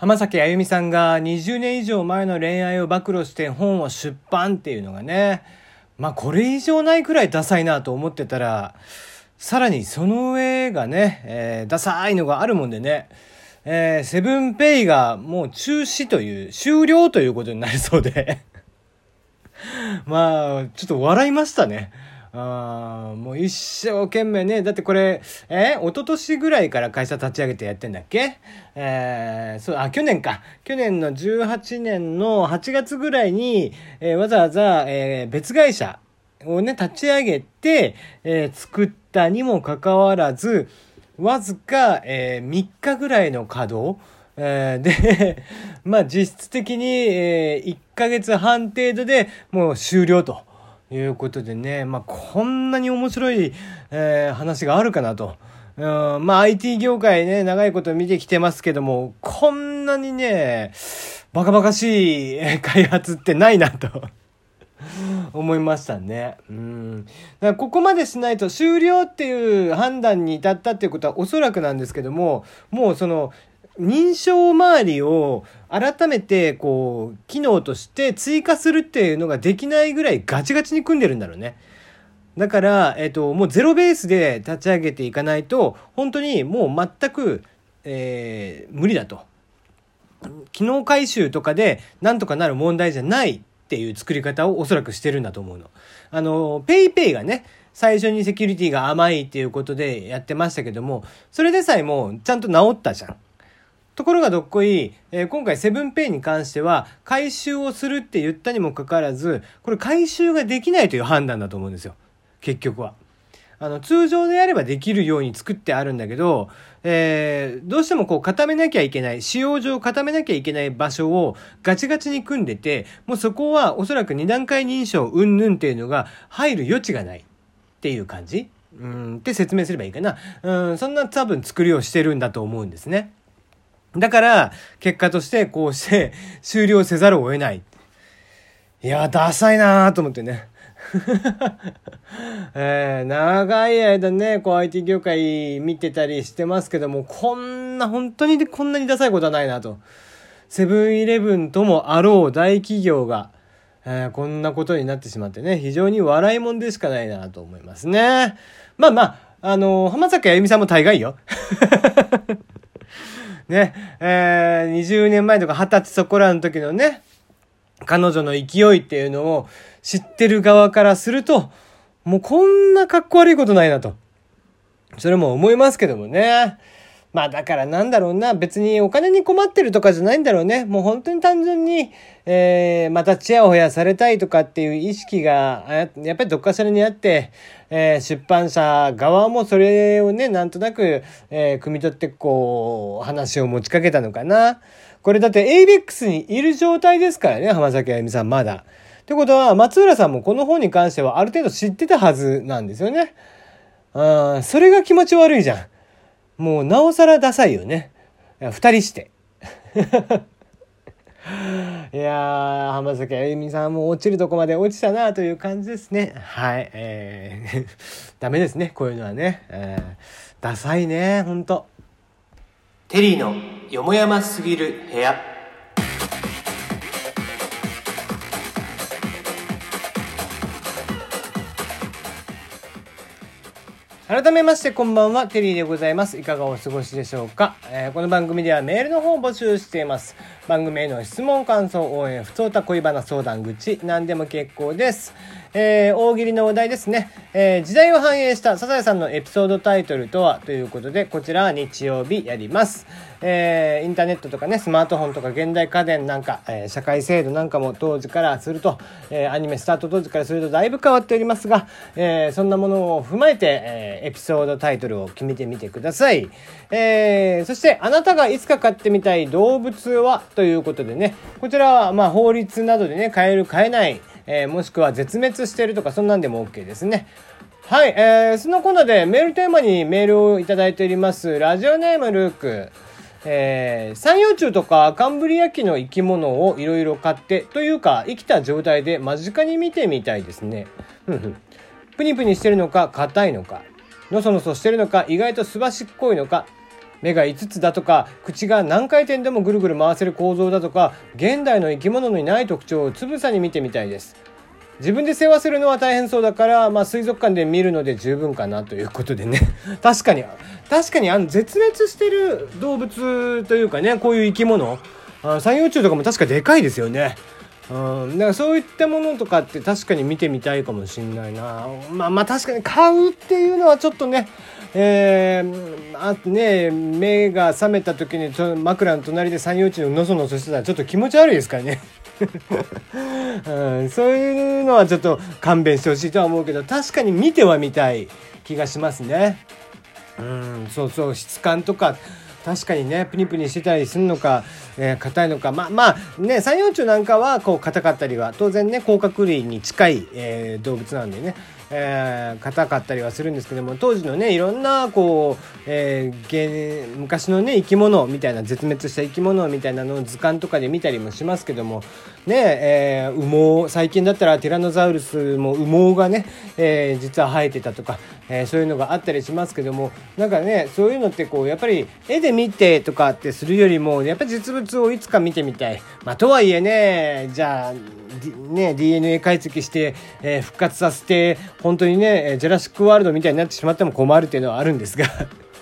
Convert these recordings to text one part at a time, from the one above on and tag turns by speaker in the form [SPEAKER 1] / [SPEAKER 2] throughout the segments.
[SPEAKER 1] 浜崎あゆみさんが20年以上前の恋愛を暴露して本を出版っていうのがね、まあこれ以上ないくらいダサいなと思ってたら、さらにその上がね、えー、ダサいのがあるもんでね、えー、セブンペイがもう中止という、終了ということになりそうで まあ、ちょっと笑いましたね。あもう一生懸命ね。だってこれ、え一昨年ぐらいから会社立ち上げてやってんだっけ？えー、そう、あ、去年か。去年の18年の8月ぐらいに、えー、わざわざ、えー、別会社をね、立ち上げて、えー、作ったにもかかわらず、わずか、えー、3日ぐらいの稼働えー、で、まあ実質的に、えー、1ヶ月半程度でもう終了と。いうことでね、まあ、こんなに面白い、えー、話があるかなと。うん、まあ IT 業界ね、長いこと見てきてますけども、こんなにね、バカバカしい開発ってないなと 思いましたね。うん。だからここまでしないと終了っていう判断に至ったっていうことはおそらくなんですけども、もうその、認証周りを改めてこう機能として追加するっていうのができないぐらいガチガチに組んでるんだろうね。だから、えっと、もうゼロベースで立ち上げていかないと本当にもう全く、えー、無理だと。機能改修とかでなんとかなる問題じゃないっていう作り方をおそらくしてるんだと思うの。あの、ペイペイがね、最初にセキュリティが甘いっていうことでやってましたけども、それでさえもちゃんと治ったじゃん。ところがどっこい、えー、今回セブンペイに関しては改修をするって言ったにもかかわらず、これ改修ができないという判断だと思うんですよ。結局は。あの、通常であればできるように作ってあるんだけど、えー、どうしてもこう固めなきゃいけない、使用上固めなきゃいけない場所をガチガチに組んでて、もうそこはおそらく二段階認証うんぬんっていうのが入る余地がないっていう感じうんって説明すればいいかな。うん、そんな多分作りをしてるんだと思うんですね。だから、結果としてこうして終了せざるを得ない。いや、ダサいなーと思ってね。えー、長い間ね、こう IT 業界見てたりしてますけども、こんな、本当にこんなにダサいことはないなと。セブンイレブンともあろう大企業が、えー、こんなことになってしまってね、非常に笑いもんでしかないなと思いますね。まあまあ、あのー、浜崎あゆみさんも大概よ。ね、えー、20年前とか20歳そこらの時のね、彼女の勢いっていうのを知ってる側からすると、もうこんなかっこ悪いことないなと。それも思いますけどもね。まあだからなんだろうな、別にお金に困ってるとかじゃないんだろうね。もう本当に単純に、えー、またチヤホヤされたいとかっていう意識が、やっぱりどっかしらにあって、えー、出版社側もそれをね、なんとなく、えー、汲み取ってこう、話を持ちかけたのかな。これだって ABEX にいる状態ですからね、浜崎あゆみさんまだ。ってことは、松浦さんもこの本に関してはある程度知ってたはずなんですよね。うん、それが気持ち悪いじゃん。もうなおさらダサいよね。二人して。いやー、浜崎あゆみさんも落ちるとこまで落ちたなという感じですね。はい。えー、ダメですね、こういうのはね。えー、ダサいね、ほんと。テリーのよもやますぎる部屋。改めましてこんばんは、テリーでございます。いかがお過ごしでしょうか、えー、この番組ではメールの方を募集しています。番組への質問、感想、応援、不通た恋バナ相談口、何でも結構です。えー、大喜利のお題ですね。えー、時代を反映したサザエさんのエピソードタイトルとはということで、こちらは日曜日やります。えー、インターネットとかね、スマートフォンとか現代家電なんか、えー、社会制度なんかも当時からすると、えー、アニメスタート当時からするとだいぶ変わっておりますが、えー、そんなものを踏まえて、えー、エピソードタイトルを決めてみてください。えー、そして、あなたがいつか飼ってみたい動物はということでね、こちらは、まあ、法律などでね、変える、変えない、えー、もしくは絶滅してるとか、そんなんでも OK ですね。はい、えー、そのコーナーでメールテーマにメールをいただいております。ラジオネームルーク。えー、三葉虫とかカンブリア紀の生き物をいろいろ飼ってというか生きた状態で間近に見てみたいですね。プニプニしてるのか硬いのかのそのそしてるのか意外とすばしっこいのか目が5つだとか口が何回転でもぐるぐる回せる構造だとか現代の生き物にない特徴をつぶさに見てみたいです。自分で世話するのは大変そうだから、まあ、水族館で見るので十分かなということでね。確かに確かにあの絶滅してる動物というかねこういう生き物。三葉虫とかも確かでかいですよね。うん、だからそういったものとかって確かに見てみたいかもしんないな。まあまあ確かに買うっていうのはちょっとねえー、あね目が覚めた時に枕の隣で三葉虫ののそのそしてたらちょっと気持ち悪いですからね。うん、そういうのはちょっと勘弁してほしいとは思うけど確かに見てはみたい気がしますね。うんそうそう質感とか確かにねプニプニしてたりするのかえー、硬いのか。まあまあね三葉虫なんかはこう硬かったりは当然ね甲殻類に近い、えー、動物なんでね。えー、硬かったりはするんですけども当時のねいろんなこう、えー、昔のね生き物みたいな絶滅した生き物みたいなのを図鑑とかで見たりもしますけどもねえー、羽毛最近だったらティラノザウルスも羽毛がね、えー、実は生えてたとか、えー、そういうのがあったりしますけどもなんかねそういうのってこうやっぱり絵で見てとかってするよりもやっぱり実物をいつか見てみたい。まあ、とはいえねじゃあ、D、ね DNA 解析して、えー、復活させて本当にねジェラシック・ワールドみたいになってしまっても困るっていうのはあるんですが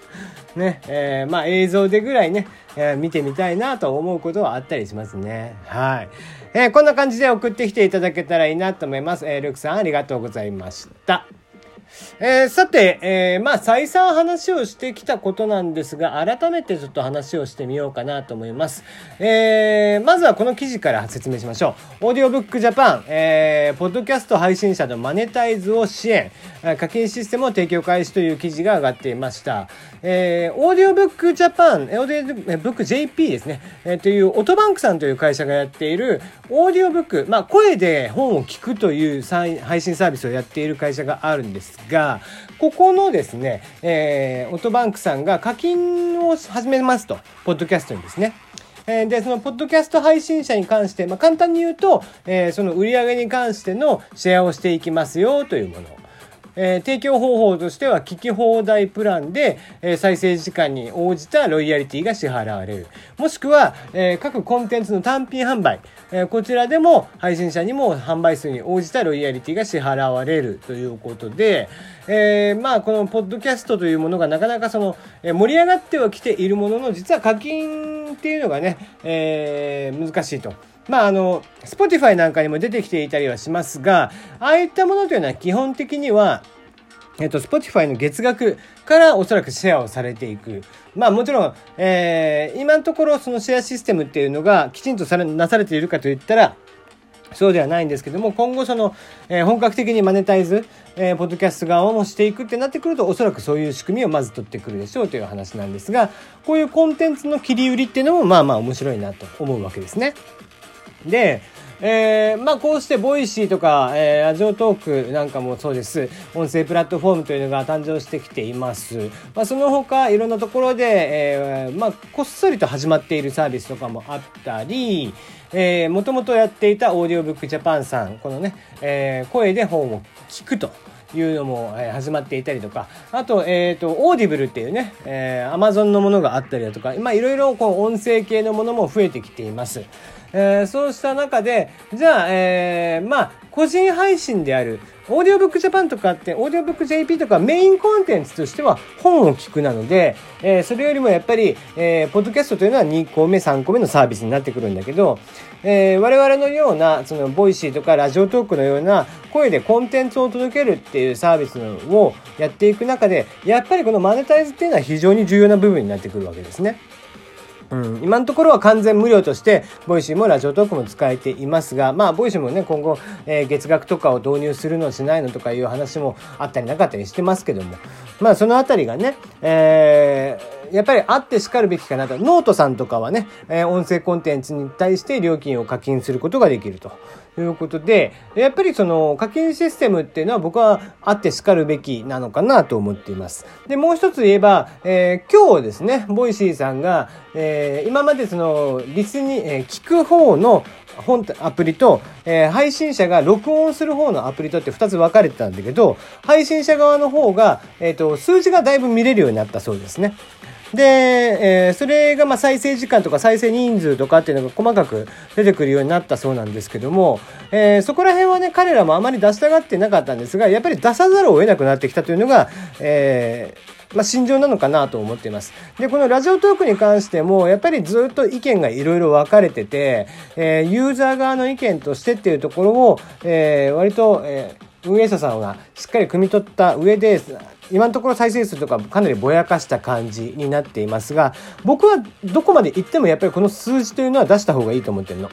[SPEAKER 1] ねえー、まあ映像でぐらいね、えー、見てみたいなと思うことはあったりしますね。はい。えー、こんな感じで送ってきていただけたらいいなと思います。えー、ルクさんありがとうございました。えー、さて、えー、まあ再三話をしてきたことなんですが改めてちょっと話をしてみようかなと思います、えー、まずはこの記事から説明しましょう。オーディオブックジャパン、えー、ポッドキャスト配信者のマネタイズを支援課金システムを提供開始という記事が上がっていました、えー、オーディオブックジャパンオーディオブック JP ですね、えー、というオトバンクさんという会社がやっているオーディオブック、まあ、声で本を聞くという配信サービスをやっている会社があるんです。が、ここのですね、えー、オトバンクさんが課金を始めますと、ポッドキャストにですね。えで、そのポッドキャスト配信者に関して、まあ、簡単に言うと、えー、その売り上げに関してのシェアをしていきますよというもの。えー、提供方法としては聞き放題プランで、えー、再生時間に応じたロイヤリティが支払われる。もしくは、えー、各コンテンツの単品販売、えこちらでも配信者にも販売数に応じたロイヤリティが支払われるということで、えまあこのポッドキャストというものがなかなかその、え盛り上がってはきているものの実は課金っていうのがね、え難しいと。まああの、Spotify なんかにも出てきていたりはしますが、ああいったものというのは基本的には、えっと、Spotify の月額からおそらくシェアをされていく。まあもちろん、えー、今のところそのシェアシステムっていうのがきちんとされなされているかといったら、そうではないんですけども、今後その、えー、本格的にマネタイズ、えー、ポッドキャスト側もしていくってなってくると、おそらくそういう仕組みをまず取ってくるでしょうという話なんですが、こういうコンテンツの切り売りっていうのもまあまあ面白いなと思うわけですね。で、えー、まあこうしてボイシーとか、えー、ラジオトークなんかもそうです。音声プラットフォームというのが誕生してきています。まあその他いろんなところで、えー、まあこっそりと始まっているサービスとかもあったり、えー、もともとやっていたオーディオブックジャパンさん、このね、えー、声で本を聞くと。いうのも、始まっていたりとか、あと、えっ、ー、と、オーディブルっていうね、えー、アマゾンのものがあったりだとか、まあ、いろいろこう、音声系のものも増えてきています。えー、そうした中で、じゃあ、えー、まあ、個人配信である、オーディオブックジャパンとかって、オーディオブック JP とかメインコンテンツとしては本を聞くなので、えー、それよりもやっぱり、えー、ポッドキャストというのは2個目、3個目のサービスになってくるんだけど、えー、我々のような、その、ボイシーとかラジオトークのような声でコンテンツを届けるっていうサービスをやっていく中で、やっぱりこのマネタイズっていうのは非常に重要な部分になってくるわけですね。うん、今のところは完全無料として、ボイシーもラジオトークも使えていますが、まあ、ボイシーもね、今後、えー、月額とかを導入するのしないのとかいう話もあったりなかったりしてますけども、まあ、そのあたりがね、えー、やっぱりあってしかるべきかなと。ノートさんとかはね、えー、音声コンテンツに対して料金を課金することができると。ということで、やっぱりその課金システムっていうのは僕はあってしかるべきなのかなと思っています。で、もう一つ言えば、えー、今日ですね、ボイシーさんが、えー、今までその、リスに、えー、聞く方の本アプリと、えー、配信者が録音する方のアプリとって2つ分かれてたんだけど、配信者側の方が、えっ、ー、と、数字がだいぶ見れるようになったそうですね。で、えー、それがま再生時間とか再生人数とかっていうのが細かく出てくるようになったそうなんですけども、えー、そこら辺はね、彼らもあまり出したがってなかったんですが、やっぱり出さざるを得なくなってきたというのが、えー、まあ、心情なのかなと思っています。で、このラジオトークに関しても、やっぱりずっと意見がいろいろ分かれてて、えー、ユーザー側の意見としてっていうところを、えー、割と、えー、運営者さんがしっかり汲み取った上で、今のところ再生数とかかなりぼやかした感じになっていますが、僕はどこまで行ってもやっぱりこの数字というのは出した方がいいと思ってるの。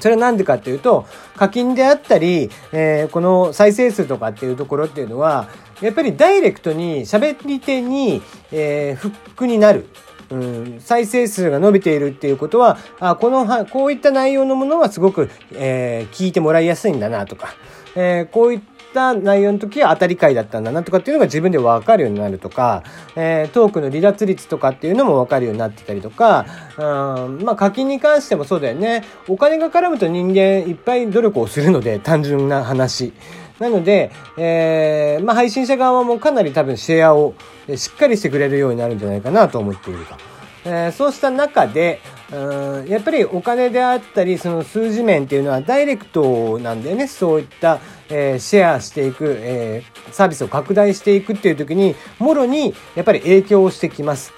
[SPEAKER 1] それはなんでかっていうと、課金であったり、えー、この再生数とかっていうところっていうのは、やっぱりダイレクトに喋り手に、えー、フックになる。うん、再生数が伸びているっていうことは、あこのは、こういった内容のものはすごく、えー、聞いてもらいやすいんだなとか、えー、こういった内容の時は当たり会だったんだなとかっていうのが自分で分かるようになるとか、えー、トークの離脱率とかっていうのも分かるようになってたりとか、うん、まあ課金に関してもそうだよね。お金が絡むと人間いっぱい努力をするので、単純な話。なので、えー、まあ配信者側もかなり多分シェアをしっかりしてくれるようになるんじゃないかなと思っていると。えー、そうした中で、うんやっぱりお金であったり、その数字面っていうのはダイレクトなんだよね。そういった、えー、シェアしていく、えー、サービスを拡大していくっていう時に、もろにやっぱり影響をしてきます。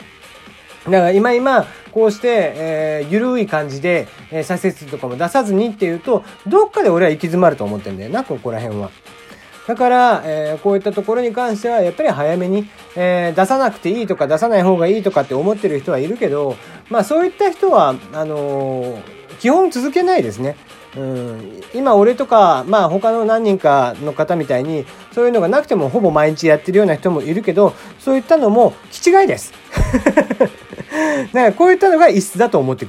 [SPEAKER 1] だから今今、こうして、えー、ゆるい感じで、えー、再生数とかも出さずにっていうと、どっかで俺は行き詰まると思ってんだよな、ここら辺は。だから、えー、こういったところに関しては、やっぱり早めに、えー、出さなくていいとか出さない方がいいとかって思ってる人はいるけど、まあそういった人は、あのー、基本続けないですね。うん、今俺とか、まあ他の何人かの方みたいに、そういうのがなくてもほぼ毎日やってるような人もいるけど、そういったのも気違いです。だからこういったのが異質だと思ってください。